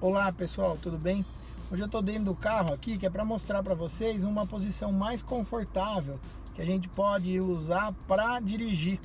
Olá pessoal, tudo bem? Hoje eu estou dentro do carro aqui que é para mostrar para vocês uma posição mais confortável que a gente pode usar para dirigir.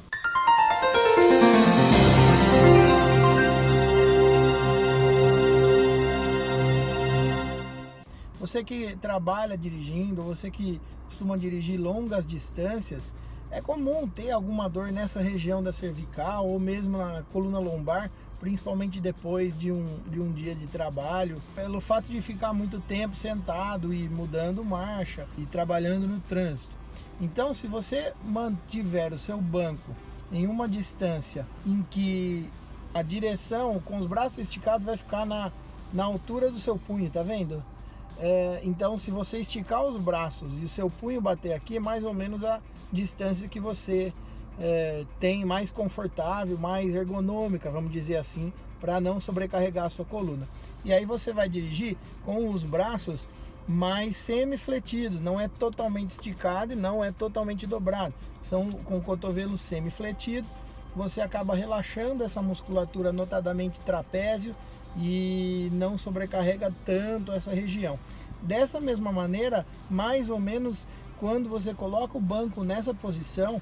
Você que trabalha dirigindo, você que costuma dirigir longas distâncias, é comum ter alguma dor nessa região da cervical ou mesmo na coluna lombar, principalmente depois de um, de um dia de trabalho, pelo fato de ficar muito tempo sentado e mudando marcha e trabalhando no trânsito. Então, se você mantiver o seu banco em uma distância em que a direção com os braços esticados vai ficar na, na altura do seu punho, tá vendo? É, então, se você esticar os braços e o seu punho bater aqui, é mais ou menos a distância que você é, tem mais confortável, mais ergonômica, vamos dizer assim, para não sobrecarregar a sua coluna. E aí você vai dirigir com os braços mais semi-fletidos, não é totalmente esticado e não é totalmente dobrado. São com o cotovelo semi-fletido, você acaba relaxando essa musculatura, notadamente trapézio, e não sobrecarrega tanto essa região. Dessa mesma maneira, mais ou menos quando você coloca o banco nessa posição,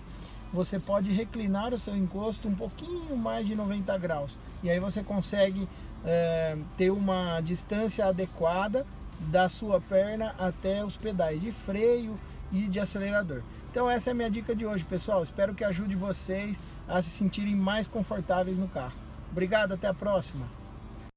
você pode reclinar o seu encosto um pouquinho mais de 90 graus. E aí você consegue é, ter uma distância adequada da sua perna até os pedais de freio e de acelerador. Então essa é a minha dica de hoje, pessoal. Espero que ajude vocês a se sentirem mais confortáveis no carro. Obrigado, até a próxima.